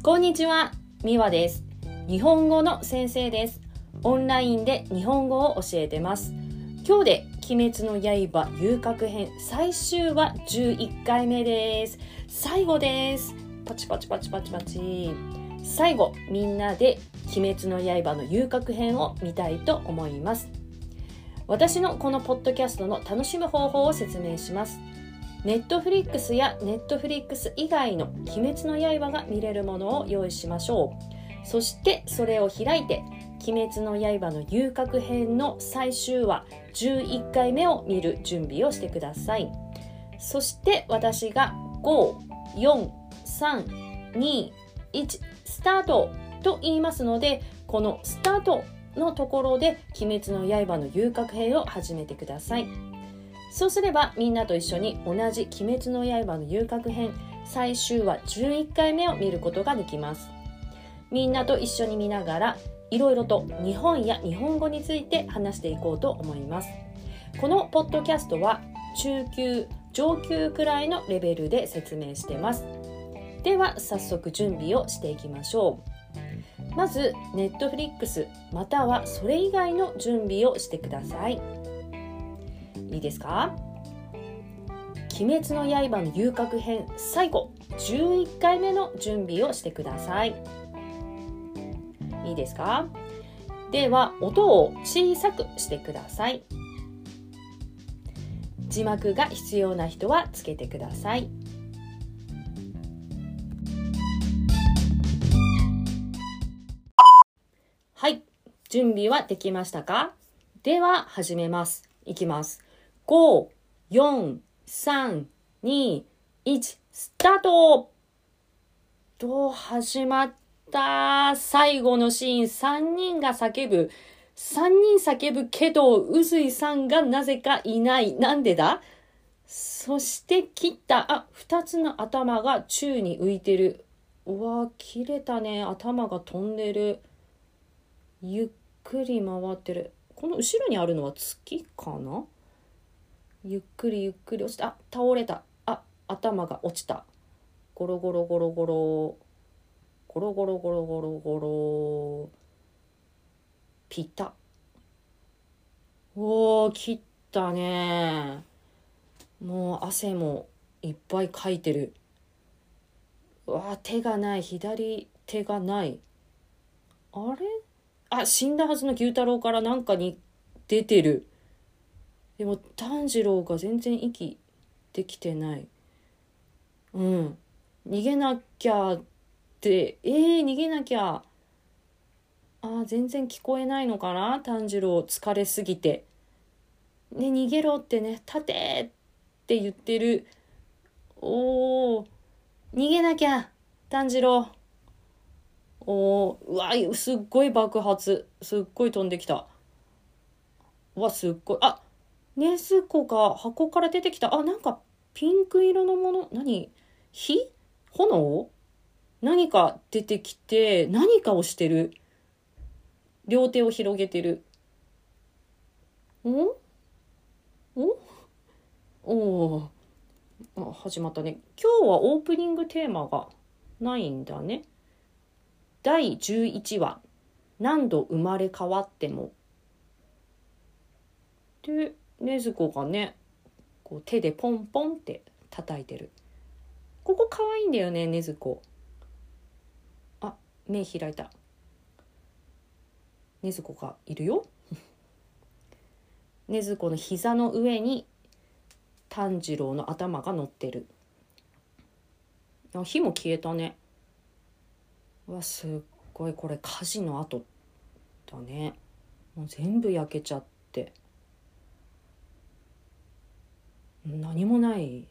こんにちは、みわです。日本語の先生です。オンラインで日本語を教えてます。今日で鬼滅の刃遊郭編最終話11回目です。最後です。パチパチパチパチパチ。最後、みんなで鬼滅の刃の遊郭編を見たいと思います。私のこのポッドキャストの楽しむ方法を説明します。ネットフリックスやネットフリックス以外の鬼滅の刃が見れるものを用意しましょう。そしてそれを開いて鬼滅の刃の遊郭編の最終話11回目を見る準備をしてください。そして私が5、4、3、2、1スタートと言いますのでこのスタートのところで鬼滅の刃の遊郭編を始めてください。そうすればみんなと一緒に同じ「鬼滅の刃」の遊郭編最終話11回目を見ることができます。みんなと一緒に見ながらいろいろと日本や日本語について話していこうと思います。このポッドキャストは中級上級くらいのレベルで説明してます。では早速準備をしていきましょう。まずネットフリックスまたはそれ以外の準備をしてください。いいですか？鬼滅の刃の遊郭編最後11回目の準備をしてください。いいですか？では音を小さくしてください。字幕が必要な人はつけてください。はい準備はできましたか？では始めます。いきます。5、4、3、2、1、スタートと、始まった。最後のシーン、3人が叫ぶ。3人叫ぶけど、うずいさんがなぜかいない。なんでだ？そして切った。あ、2つの頭が宙に浮いてる。うわ、切れたね。頭が飛んでる。ゆっくり回ってる。この後ろにあるのは月かな？ゆっくりゆっくり落ちた。あ、倒れた。あ、頭が落ちた。ゴロゴロゴロゴロ。ゴロゴロゴロゴロゴロ。ピタ。おー、切ったね。もう汗もいっぱいかいてる。うわ手がない。左手がない。あれ？あ、死んだはずの牛太郎からなんかに出てる。でも炭治郎が全然息できてない。うん。逃げなきゃって、えー、逃げなきゃ。あー全然聞こえないのかな？炭治郎疲れすぎて。ね、逃げろってね、立てって言ってる。おー、逃げなきゃ炭治郎。おー、うわ、すっごい爆発。すっごい飛んできた。うわ、すっごい。あネズコが箱から出てきた。あ、なんかピンク色のもの。何？火？炎？何か出てきて、何かをしてる。両手を広げてる。お？お？おあ始まったね。今日はオープニングテーマがないんだね。第11話。何度生まれ変わっても。で、ねずこがねこう手でポンポンって叩いてる。ここ可愛いんだよねねずこあ目開いた。ねずこがいるよ。ねずこの膝の上に炭治郎の頭が乗ってる。あ火も消えたね。わすっごい。これ火事の跡だね。もう全部焼けちゃって。何もない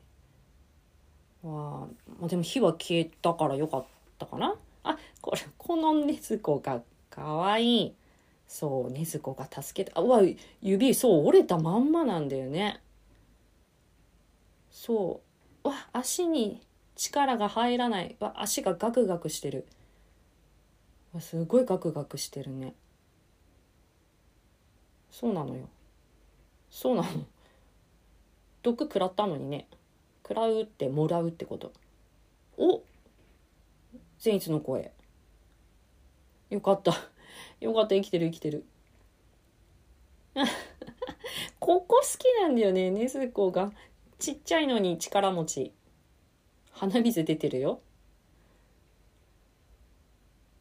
わ。あでも火は消えたからよかったかな。あこれこのねずこがかわいい。そうねずこが助けたあうわ指そう折れたまんまなんだよね。そう。わ足に力が入らない。わ足がガクガクしてる。わすごいガクガクしてるね。そうなのよ。そうなの。毒食らったのにね。食らうってもらうってこと。お！善逸の声。よかった。よかった。生きてる生きてる。ここ好きなんだよね。ねずこが。ちっちゃいのに力持ち。鼻水出てるよ。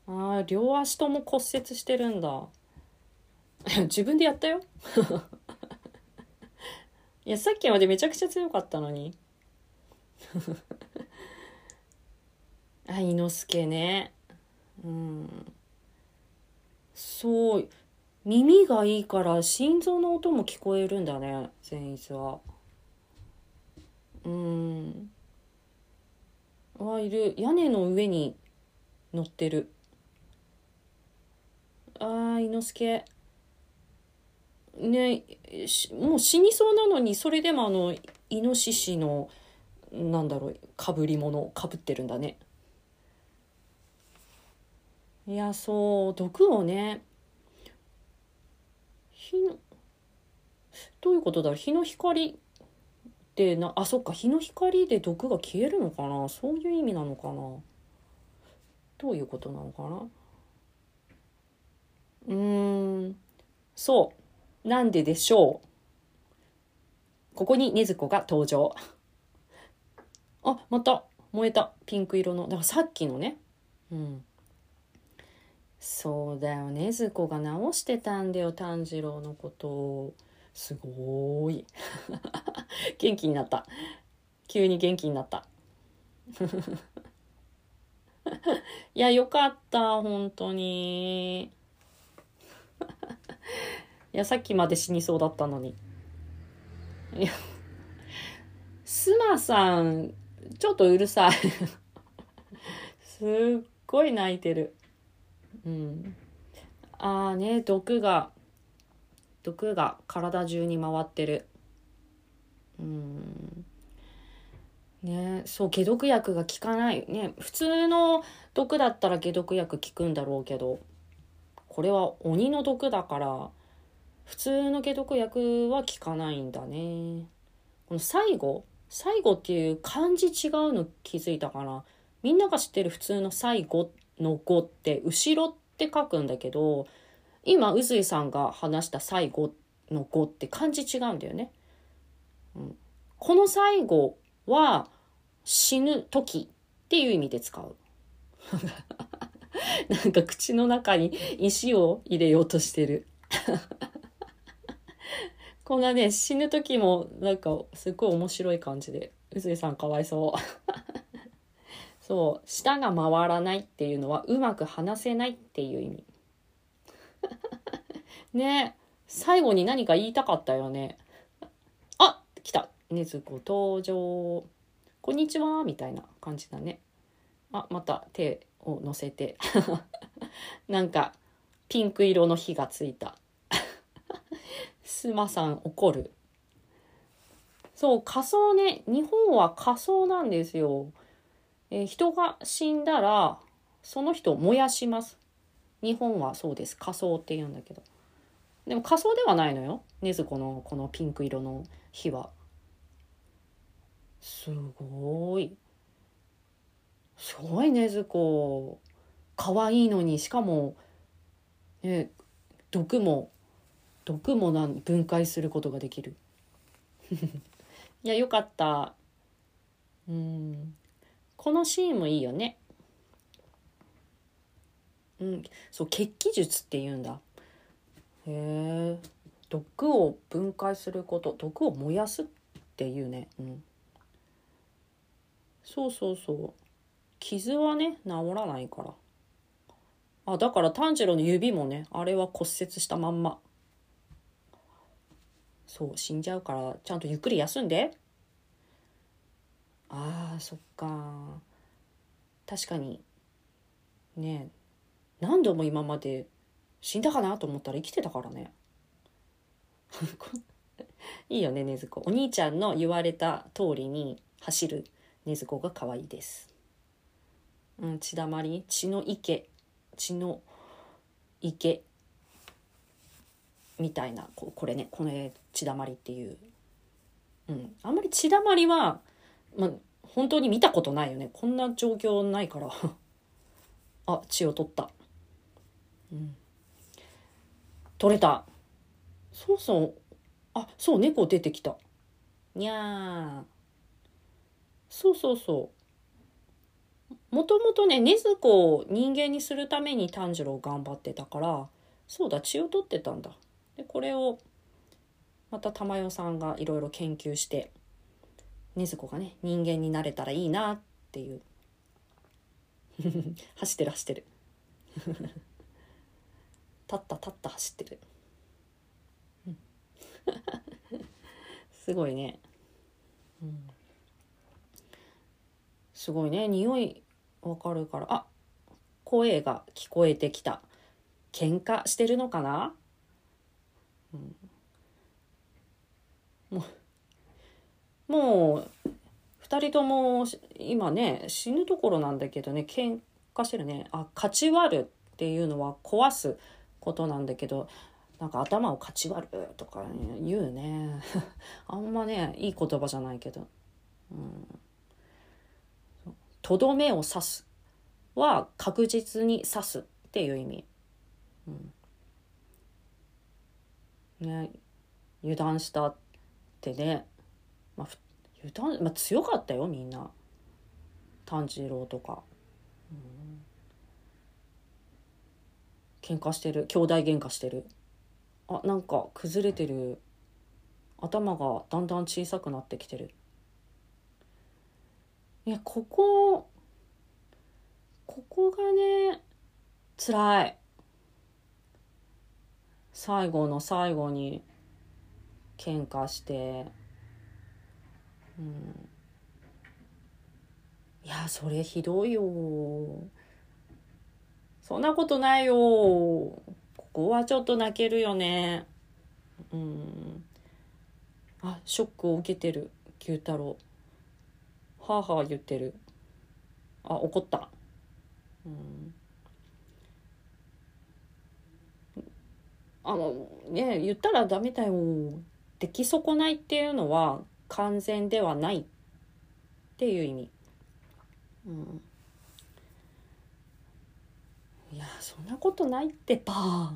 あー両足とも骨折してるんだ。自分でやったよ。いやさっきまでめちゃくちゃ強かったのに。あ伊之助ね。うん。そう。耳がいいから心臓の音も聞こえるんだね善逸は。うん。あいる。屋根の上に乗ってる。あー伊之助。ねもう死にそうなのにそれでもあのイノシシのなんだろうかぶり物かぶってるんだね。いやそう毒をね日のどういうことだろう日の光ってなあそっか日の光で毒が消えるのかな？そういう意味なのかな？どういうことなのかな？うーんそう。なんででしょう？ここに禰豆子が登場。あまた。燃えた。ピンク色の。だからさっきのね。うん。そうだよ。ねずこが直してたんだよ。炭治郎のこと。をすごい。元気になった。急に元気になった。いやよかった。本当に。いやさっきまで死にそうだったのに。いやスマさんちょっとうるさい。すっごい泣いてる。うん。ああね毒が毒が体中に回ってる。うん。ねそう解毒薬が効かない。ね普通の毒だったら解毒薬効くんだろうけどこれは鬼の毒だから。普通の解毒薬は効かないんだねこの最後最後っていう漢字違うの気づいたかな？みんなが知ってる普通の最後の語って後ろって書くんだけど今宇髄さんが話した最後の語って漢字違うんだよね。うん、この最後は死ぬ時っていう意味で使う。なんか口の中に石を入れようとしてる。こんなね、死ぬ時もなんかすっごい面白い感じで、宇髄さんかわいそう。そう、舌が回らないっていうのはうまく話せないっていう意味。ね最後に何か言いたかったよね。あ来たねずこ登場。こんにちはみたいな感じだね。あ、また手を乗せて。なんか、ピンク色の火がついた。スマさん怒る。そう、仮装ね。日本は仮装なんですよ。えー、人が死んだらその人を燃やします日本はそうです仮装って言うんだけどでも仮装ではないのよ禰豆子のこのピンク色の火はすごいすごい禰豆子可愛いのにしかもね毒も毒もなん分解することができる いやよかったうんこのシーンもいいよね。うん、そう血気術って言うんだ。へえ。毒を分解すること、毒を燃やすっていうね。うん。そうそうそう。傷はね治らないから。あだから炭治郎の指もねあれは骨折したまんま。そう死んじゃうからちゃんとゆっくり休んで。あーそっか。確かに。ね何度も今まで死んだかなと思ったら生きてたからね。いいよね禰豆子。お兄ちゃんの言われた通りに走る禰豆子が可愛いです。うん血だまり。血の池。血の池。みたいな。ここれねこれ血だまりっていう。うん。あんまり血だまりはまあ、本当に見たことないよね。こんな状況ないから。あ血を取った。うん。取れた。そうそう。あそう猫出てきた。にゃー。そうそうそう。もともとね禰豆子を人間にするために炭治郎頑張ってたからそうだ血を取ってたんだ。でこれをまた玉代さんがいろいろ研究して禰豆子がね人間になれたらいいなっていう。走ってる走ってる。立った立った走ってる。すごいね、うん、すごいね。匂いわかるから。あ声が聞こえてきた。喧嘩してるのかな、うん、もうもう2人とも今ね死ぬところなんだけどね喧嘩してるね。あ勝ち割るっていうのは壊すことなんだけどなんか頭をかち割るとか、言うね。あんまねいい言葉じゃないけど。とど、めを刺すは確実に刺すっていう意味、うん、ね油断したってね、まあ、油断、まあ、強かったよみんな。炭治郎とか、うん、喧嘩してる。兄弟喧嘩してる。あなんか崩れてる。頭がだんだん小さくなってきてる。いやここここがね辛い。最後の最後に喧嘩して。うん。いやそれひどいよ。そんなことないよ。ここはちょっと泣けるよね。うん。あショックを受けてる。九太郎。はあはあ言ってる。あ怒った。うん。あのね言ったらダメだよ。出来損ないっていうのは完全ではないっていう意味。うん。いやそんなことないってば、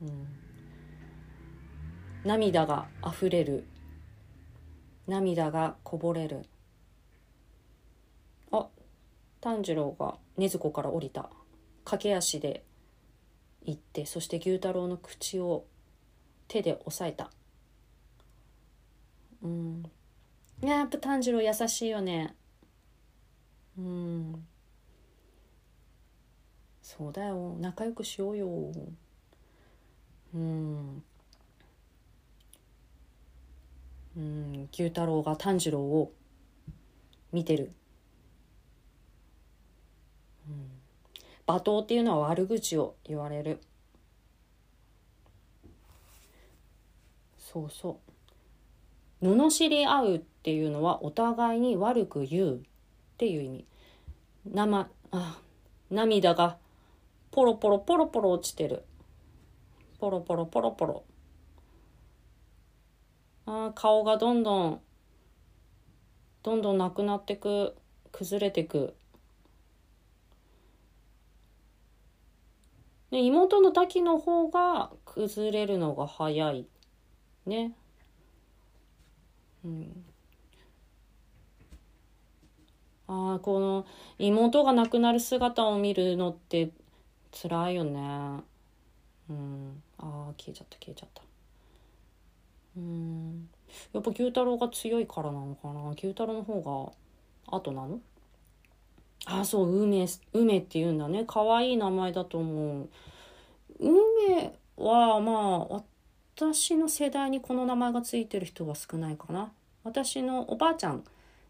うん、涙があふれる。涙がこぼれる。あ炭治郎が禰豆子から降りた。駆け足で行ってそして牛太郎の口を手で押さえた。うん。やっぱ炭治郎優しいよね。うん。そうだよ。仲良くしようよ。うん。うん。牛太郎が炭治郎を見てる、うん、罵倒っていうのは悪口を言われる。そうそう。罵り合うっていうのはお互いに悪く言うっていう意味生あ涙がポロポロポロポロ落ちてる。ポロポロポロポロ。あ顔がどんどん、どんどんなくなってく、崩れてく。で妹の滝の方が崩れるのが早い。ね。うん。あ、この妹が亡くなる姿を見るのって辛いよね。うん。ああ消えちゃった消えちゃった。うん。やっぱ牛太郎が強いからなのかな？牛太郎の方が後なの？あそう梅梅っていうんだね。可愛い名前だと思う。梅はまあ私の世代にこの名前がついてる人は少ないかな私のおばあちゃん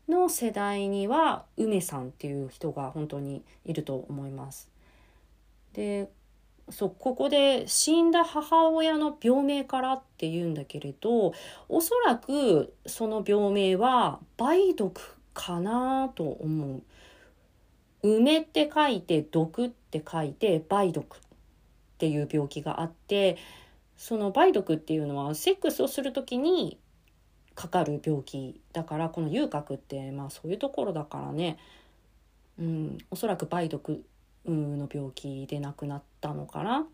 の世代には梅さんっていう人が本当にいると思いますでそうここで死んだ母親の病名からって言うんだけれどおそらくその病名は梅毒かなと思う。梅って書いて毒って書いて梅毒っていう病気があってその梅毒っていうのはセックスをする時にかかる病気だからこの遊郭ってまあそういうところだからね、うん、おそらく梅毒の病気で亡くなったのかな。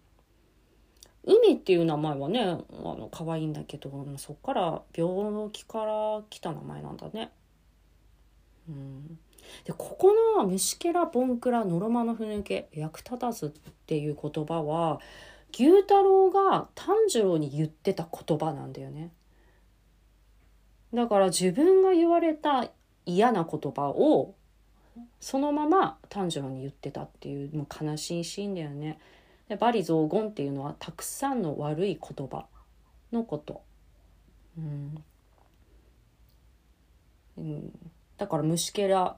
海っていう名前はねあの可愛いんだけどそっから病気から来た名前なんだね。うん、でここの「虫けらボンクラノロマノフ抜け役立たず」っていう言葉は牛太郎が炭治郎に言ってた言葉なんだよね。だから自分が言われた嫌な言葉をそのまま炭治郎に言ってたっていうもう悲しいシーンだよね。でバリ雑言っていうのはたくさんの悪い言葉のこと。うん、うん、だから虫けら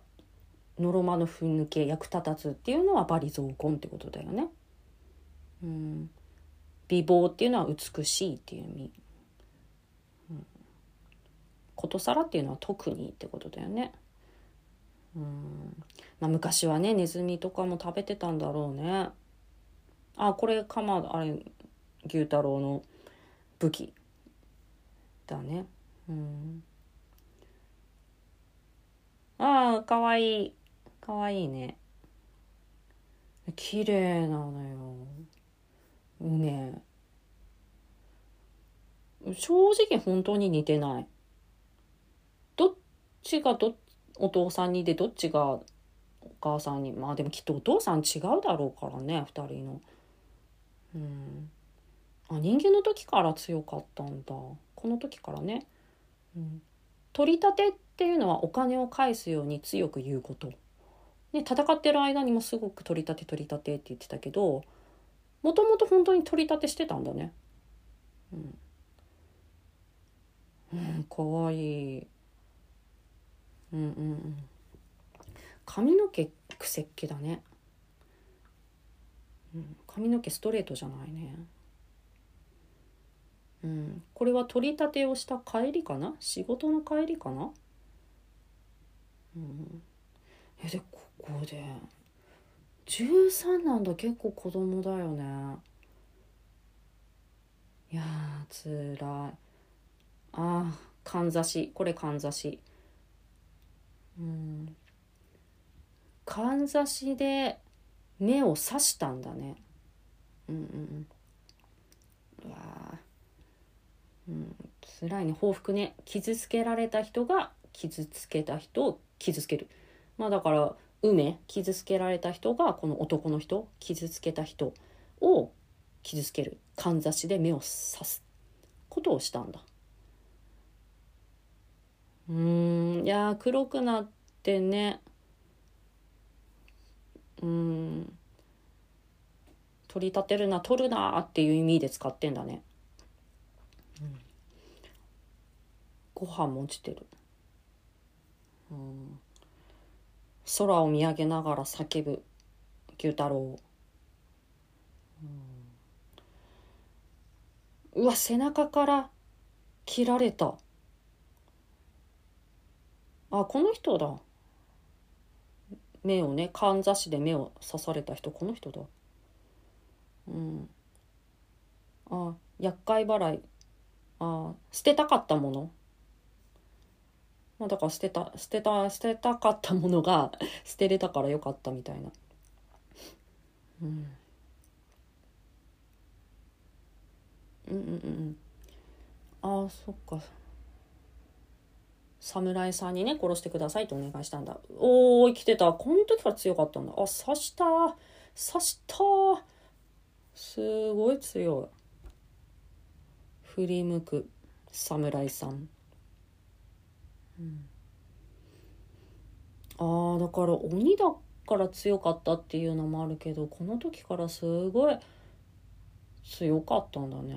のろまのふん抜け役立たずっていうのはバリ雑言ってことだよね。うん、美貌っていうのは美しいっていう意味。うん、ことさらっていうのは特にってことだよね。うんまあ、昔はねネズミとかも食べてたんだろうね。あこれかまあれ牛太郎の武器だね。うんああかわいいかわいいね綺麗なのよ梅正直本当に似てない。どっちがどお父さんにでどっちがお母さんに。まあでもきっとお父さん違うだろうからね2人の。うん。あ人間の時から強かったんだ。この時からね、うん、取り立てっていうのはお金を返すように強く言うこと。ね、戦ってる間にもすごく取り立て取り立てって言ってたけどもともと本当に取り立てしてたんだね。うん。うん、かわいい。うんうんうん。髪の毛くせっ毛だね。うん、髪の毛ストレートじゃないね。うん、これは取り立てをした帰りかな？仕事の帰りかな？うん。え、で、ここで、13なんだ、結構子供だよね。いやー、つらい。ああ、かんざし。これかんざし。うん。かんざしで目を刺したんだね。うんうんうん。うわうん、辛いね報復ね傷つけられた人が傷つけた人を傷つけるまあだから梅傷つけられた人がこの男の人傷つけた人を傷つけるかんざしで目を刺すことをしたんだ。うんいや黒くなってね。うん。取り立てるな取るなっていう意味で使ってんだね。ご飯も落ちてる、うん、空を見上げながら叫ぶ牛太郎、うん、うわ背中から切られた。あこの人だ。目をねかんざしで目を刺された人。この人だ。うん。あ厄介払い。あ捨てたかったもの。まあ、だから捨てた捨てた捨てたかったものが 捨てれたからよかったみたいな。うん、うんうんうんああそっか。侍さんにね殺してくださいとお願いしたんだ。おお生きてた。この時から強かったんだ。あ刺した。刺した。すごい強い。振り向く侍さん。ああだから鬼だから強かったっていうのもあるけどこの時からすごい強かったんだね。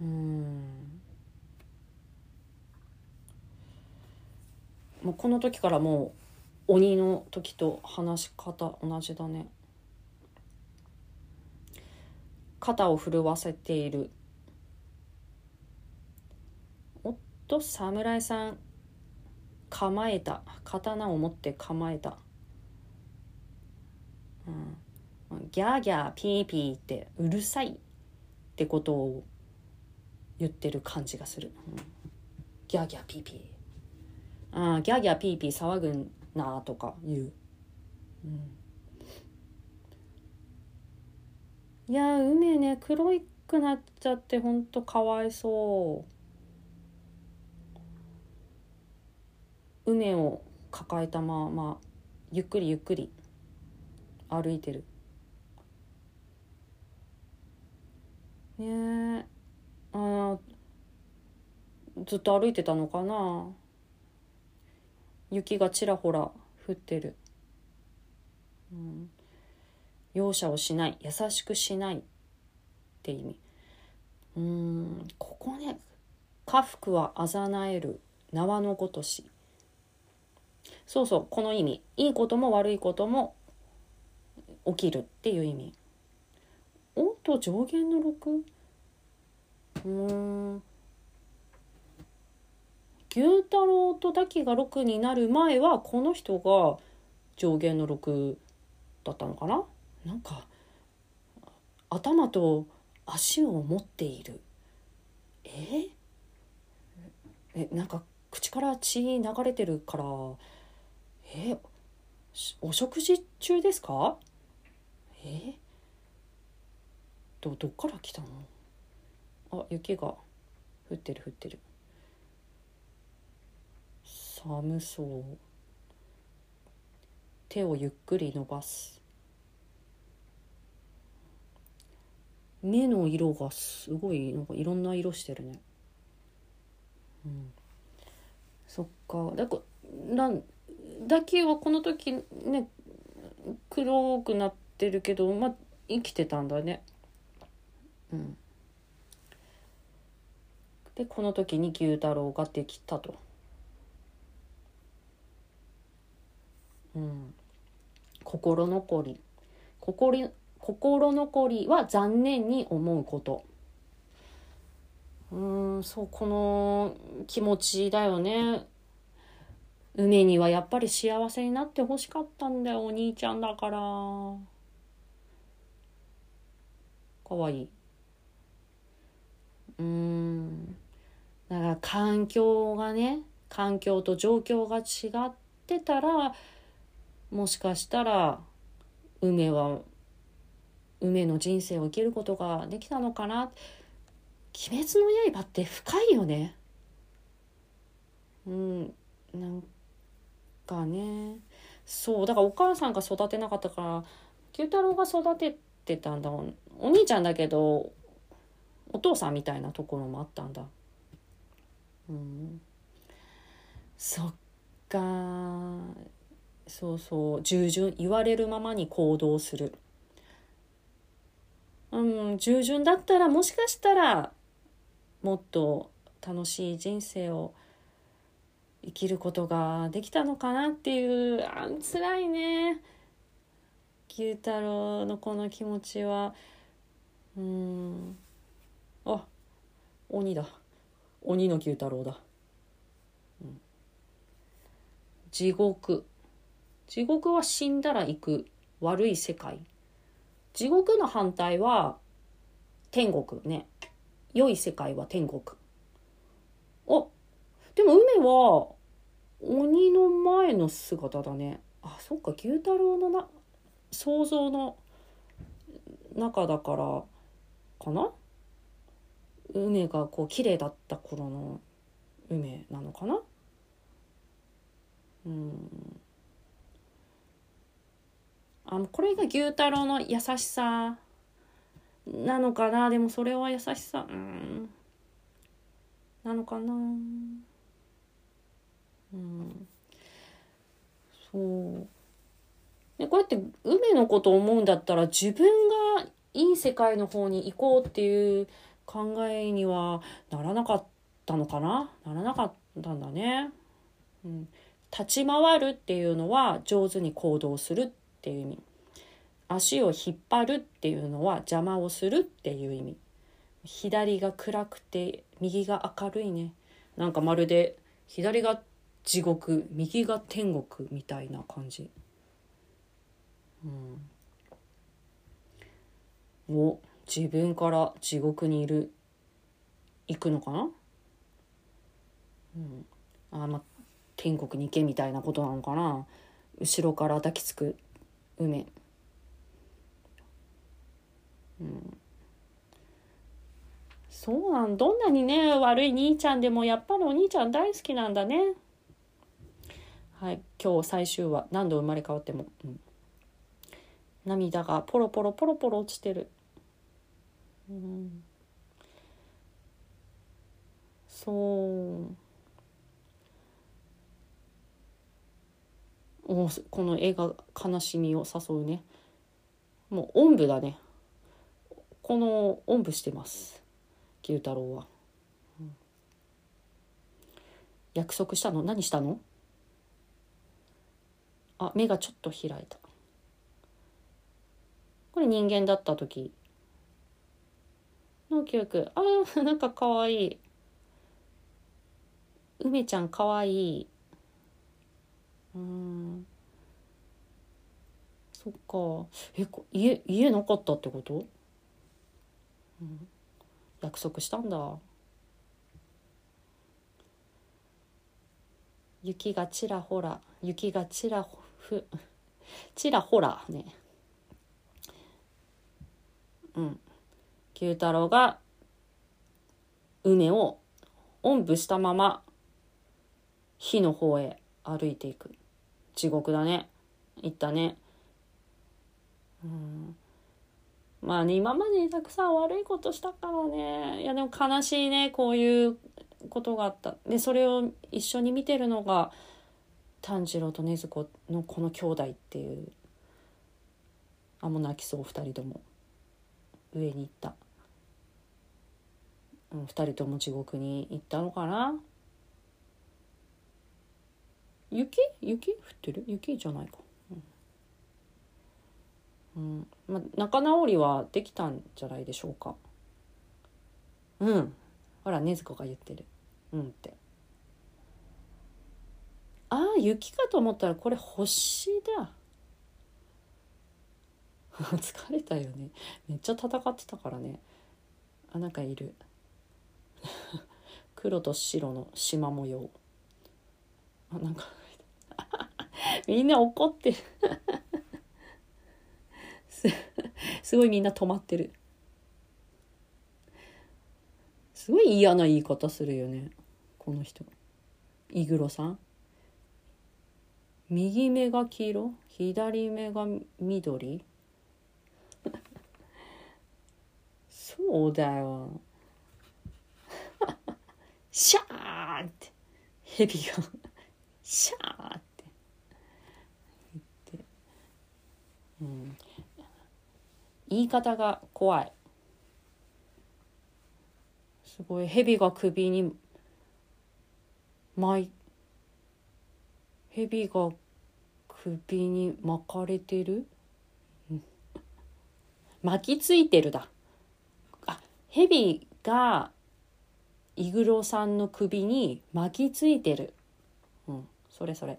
うん。もうこの時からもう鬼の時と話し方同じだね。肩を震わせている。と侍さん構えた刀を持って構えた、うん、ギャーギャーピーピーってうるさいってことを言ってる感じがする、うん、ギャーギャーピーピー。あギャーギャーピーピー騒ぐなとか言う、うん、いや梅ね黒くなっちゃってほんとかわいそう。梅を抱えたままゆっくりゆっくり歩いてる。ねえ。あずっと歩いてたのかな？雪がちらほら降ってる、うん、容赦をしない。優しくしないって意味。うん。ここね家福はあざなえる縄のごとし。そうそうこの意味。いいことも悪いことも起きるっていう意味。おっと上限の 6? うん。牛太郎と滝が6になる前はこの人が上限の6だったのかな？なんか頭と足を持っている。え？えなんか口から血流れてるからえお食事中ですか？え？どどっから来たの？あ雪が。降ってる降ってる。寒そう。手をゆっくり伸ばす。目の色がすごいなんかいろんな色してるね。うん。そっか。だからなんだけはこの時ね黒くなってるけどまあ生きてたんだね。うん。でこの時に牛太郎ができたと。うん、心残り。心心残りは残念に思うこと。うんそうこの気持ちだよね。梅にはやっぱり幸せになってほしかったんだよお兄ちゃんだから。かわい。いうんだから環境がね環境と状況が違ってたらもしかしたら梅は梅の人生を生きることができたのかな「鬼滅の刃」って深いよね。うんなんかね。そうだからお母さんが育てなかったから九太郎が育ててたんだもんお兄ちゃんだけどお父さんみたいなところもあったんだ。うん、そっか。そうそう。従順言われるままに行動する。うん従順だったらもしかしたらもっと楽しい人生を生きることができたのかなっていうあ辛いね。牛太郎のこの気持ちは。うん。あ鬼だ。鬼の牛太郎だ、うん、地獄。地獄は死んだら行く悪い世界。地獄の反対は天国ね。良い世界は天国。あでも梅は鬼の前の姿だね。あそっか牛太郎のな想像の中だからかな？梅がこう綺麗だった頃の梅なのかな？うん。あこれが牛太郎の優しさなのかな？でもそれは優しさ。うん。なのかな？うん。そう。でこうやって梅のことを思うんだったら自分がいい世界の方に行こうっていう考えにはならなかったのかな？ならなかったんだね。うん、立ち回るっていうのは上手に行動するっていう意味。足を引っ張るっていうのは邪魔をするっていう意味。左が暗くて右が明るいね。なんかまるで左が地獄右が天国みたいな感じ。うん。お自分から地獄にいる。行くのかな？うん。あま天国に行けみたいなことなのかな？後ろから抱きつく梅。うん。そうなんどんなにね悪い兄ちゃんでもやっぱりお兄ちゃん大好きなんだね。はい今日最終話何度生まれ変わっても、うん、涙がポロポロポロポロ落ちてる。うん。そう。おこの映画悲しみを誘うね。もうおんぶだね。このおんぶしてます。九太郎は、うん、約束したの？何したの？あ目がちょっと開いた。これ人間だった時の記憶。あーなんかかわい。い梅ちゃんかわい。いうん。そっか。え家家なかったってこと、約束したんだ。雪がちらほら雪がちらふ ちらほらね。うん。九太郎が梅をおんぶしたまま火の方へ歩いていく。地獄だね。行ったね。うん。まあね今までたくさん悪いことしたからね。いやでも悲しいねこういうことがあった。でそれを一緒に見てるのが炭治郎と禰豆子のこの兄弟っていう。あもう泣きそう2人とも。上に行った、うん、2人とも地獄に行ったのかな。雪？雪？降ってる？雪じゃないか。うん、まあ、仲直りはできたんじゃないでしょうか。うん。ほら禰豆子が言ってる。うんって。ああ雪かと思ったらこれ星だ。疲れたよね。めっちゃ戦ってたからね。あなんかいる。黒と白の縞模様。あなんか みんな怒ってる。すごいみんな止まってる。すごい嫌な言い方するよね。この人。イグロさん。右目が黄色？左目が緑？そうだよ。シャーンって。蛇が。シャーって言ってうん言い方が怖い。すごい。蛇が首に巻い蛇が首に巻かれてる？巻きついてるだ。あ蛇がイグロさんの首に巻きついてる。うん。それそれ。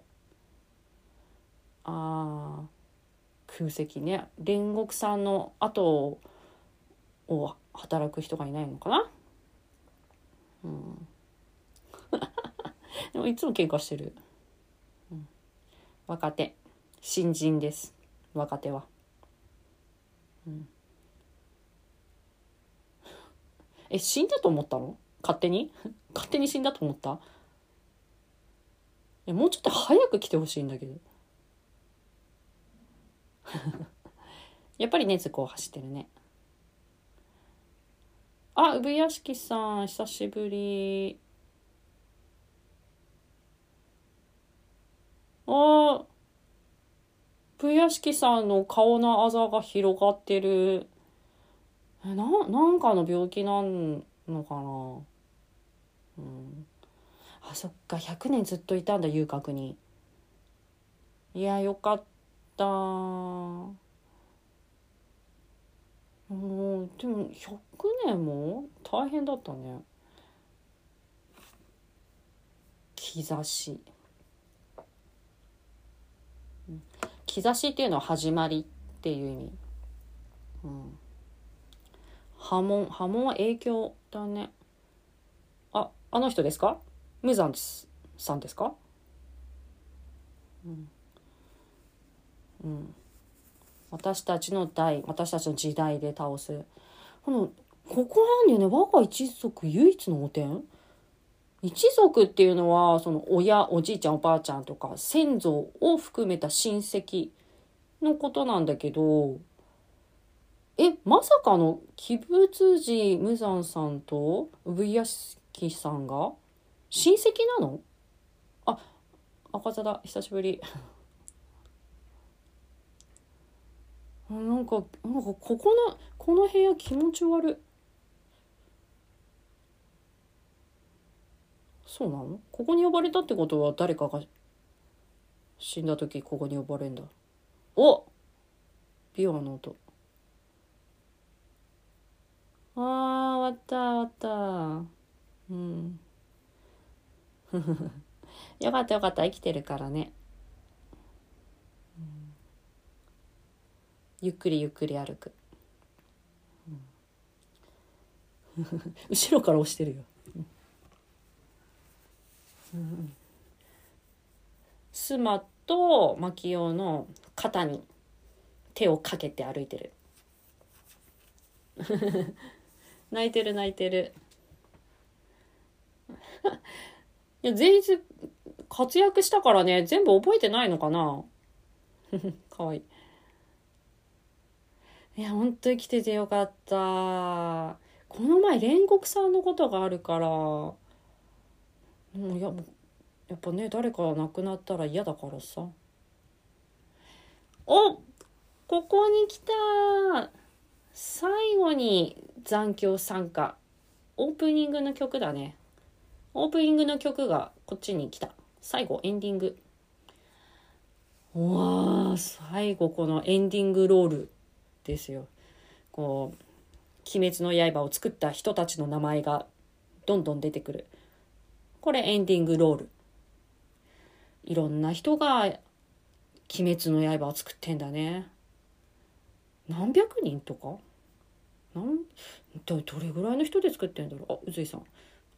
ああ空席ね。煉獄さんの後を働く人がいないのかな？うん。でもいつも喧嘩してる、うん、若手。新人です。若手は。うん。え死んだと思ったの？勝手に？勝手に死んだと思った？えもうちょっと早く来てほしいんだけど。やっぱり熱こう走ってるね。あ、産屋敷さん、久しぶり。あ、産屋敷さんの顔のあざが広がってる。え、な、なんかの病気なんのかなうん。あ、そっか、100年ずっといたんだ、遊郭に。いや、よかった。った。もうでも100年も大変だったね。兆し。兆しっていうのは始まりっていう意味。うん。波紋波紋は影響だね。ああの人ですか？無惨さんですか？うん。うん。私たちの代私たちの時代で倒す。このここなんだよね。我が一族唯一の汚点。一族っていうのはその親おじいちゃんおばあちゃんとか先祖を含めた親戚のことなんだけどえまさかの鬼仏寺無惨さんと産屋敷さんが親戚なの？あ赤座だ。久しぶり。なんかなんかここのこの部屋気持ち悪い。そうなの？ここに呼ばれたってことは誰かが死んだ時ここに呼ばれるんだ。お！ビワの音。あー終わった終わった。うん。よかったよかった。生きてるからね、うん、ゆっくりゆっくり歩く、うん、後ろから押してるよ。スマとマキオの肩に手をかけて歩いてる泣いてる泣いてるいや前日活躍したからね全部覚えてないのかなかわいいいやほんと生きててよかった。この前煉獄さんのことがあるから。もうややっぱね誰かが亡くなったら嫌だからさ。おここに来た。最後に残響参加。オープニングの曲だね。オープニングの曲がこっちに来た。最後エンディング。うわー最後このエンディングロール。ですよこう「鬼滅の刃」を作った人たちの名前がどんどん出てくるこれエンディングロール。いろんな人が鬼滅の刃を作ってんだね。何百人とか？なん？どどれぐらいの人で作ってんだろう？あ、うずいさん。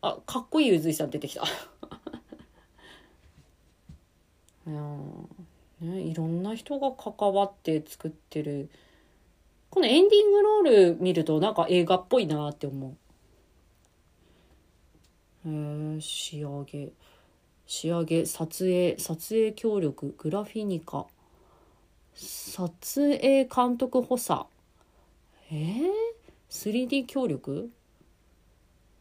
あ、かっこいいうずいさん出てきた。いやね、いろんな人が関わって作ってる。このエンディングロール見るとなんか映画っぽいなって思う。え仕上げ。仕上げ撮影撮影協力グラフィニカ。撮影監督補佐。えー、3D 協力？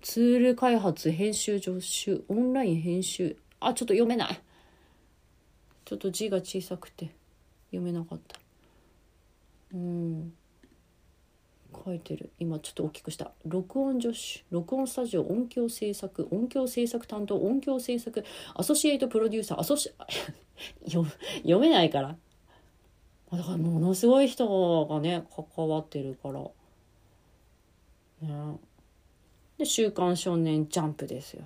ツール開発編集助手。オンライン編集。あちょっと読めない。ちょっと字が小さくて読めなかった。うん。書いてる。今ちょっと大きくした。録音助手。録音スタジオ音響制作。音響制作担当。音響制作。アソシエイトプロデューサー。アソシ読めないから。だからものすごい人がね関わってるから。ね。で「週刊少年ジャンプ」ですよ。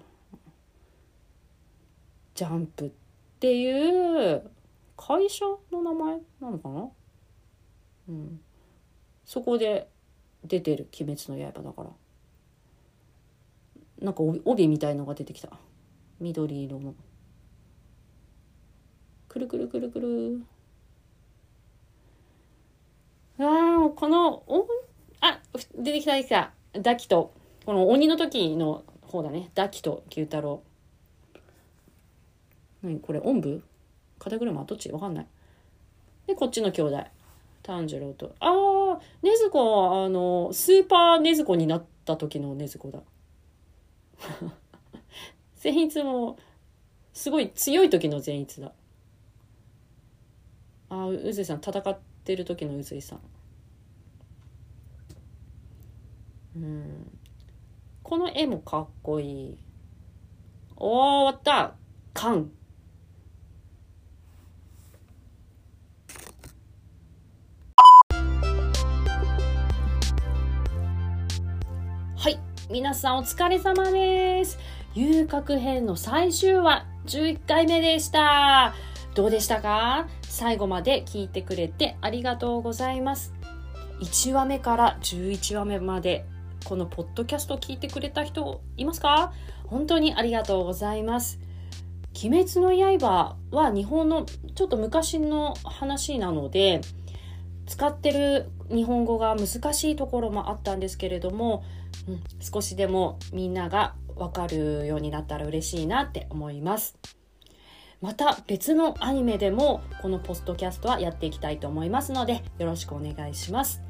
ジャンプっていう会社の名前なのかな？うん。そこで出てる「鬼滅の刃」だから。なんか帯みたいのが出てきた。緑色の。くるくるくるくる。ああこのおあ出てきた出てきた。ダキとこの鬼の時の方だね。ダキと九太郎。何これおんぶ？肩車どっちわかんない。でこっちの兄弟。炭治郎と。ああ禰豆子はあのスーパー禰豆子になった時の禰豆子だ。善逸もすごい強い時の善逸だ。あうずいさん戦ってる時のうずいさん。うん。この絵もかっこいい。おー終わった。カン皆さんお疲れ様です。遊郭編の最終話、11回目でした。どうでしたか？最後まで聞いてくれてありがとうございます。1話目から11話目まで、このポッドキャストを聞いてくれた人いますか？本当にありがとうございます。鬼滅の刃は日本のちょっと昔の話なので、使ってる日本語が難しいところもあったんですけれども、うん、少しでもみんながわかるようになったら嬉しいなって思います。また別のアニメでもこのポストキャストはやっていきたいと思いますのでよろしくお願いします。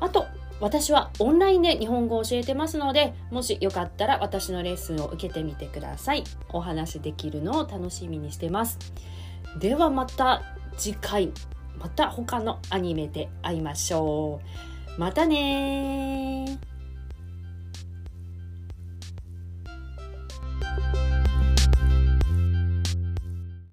あと私はオンラインで日本語を教えてますのでもしよかったら私のレッスンを受けてみてください。お話できるのを楽しみにしてます。ではまた次回また他のアニメで会いましょう。またね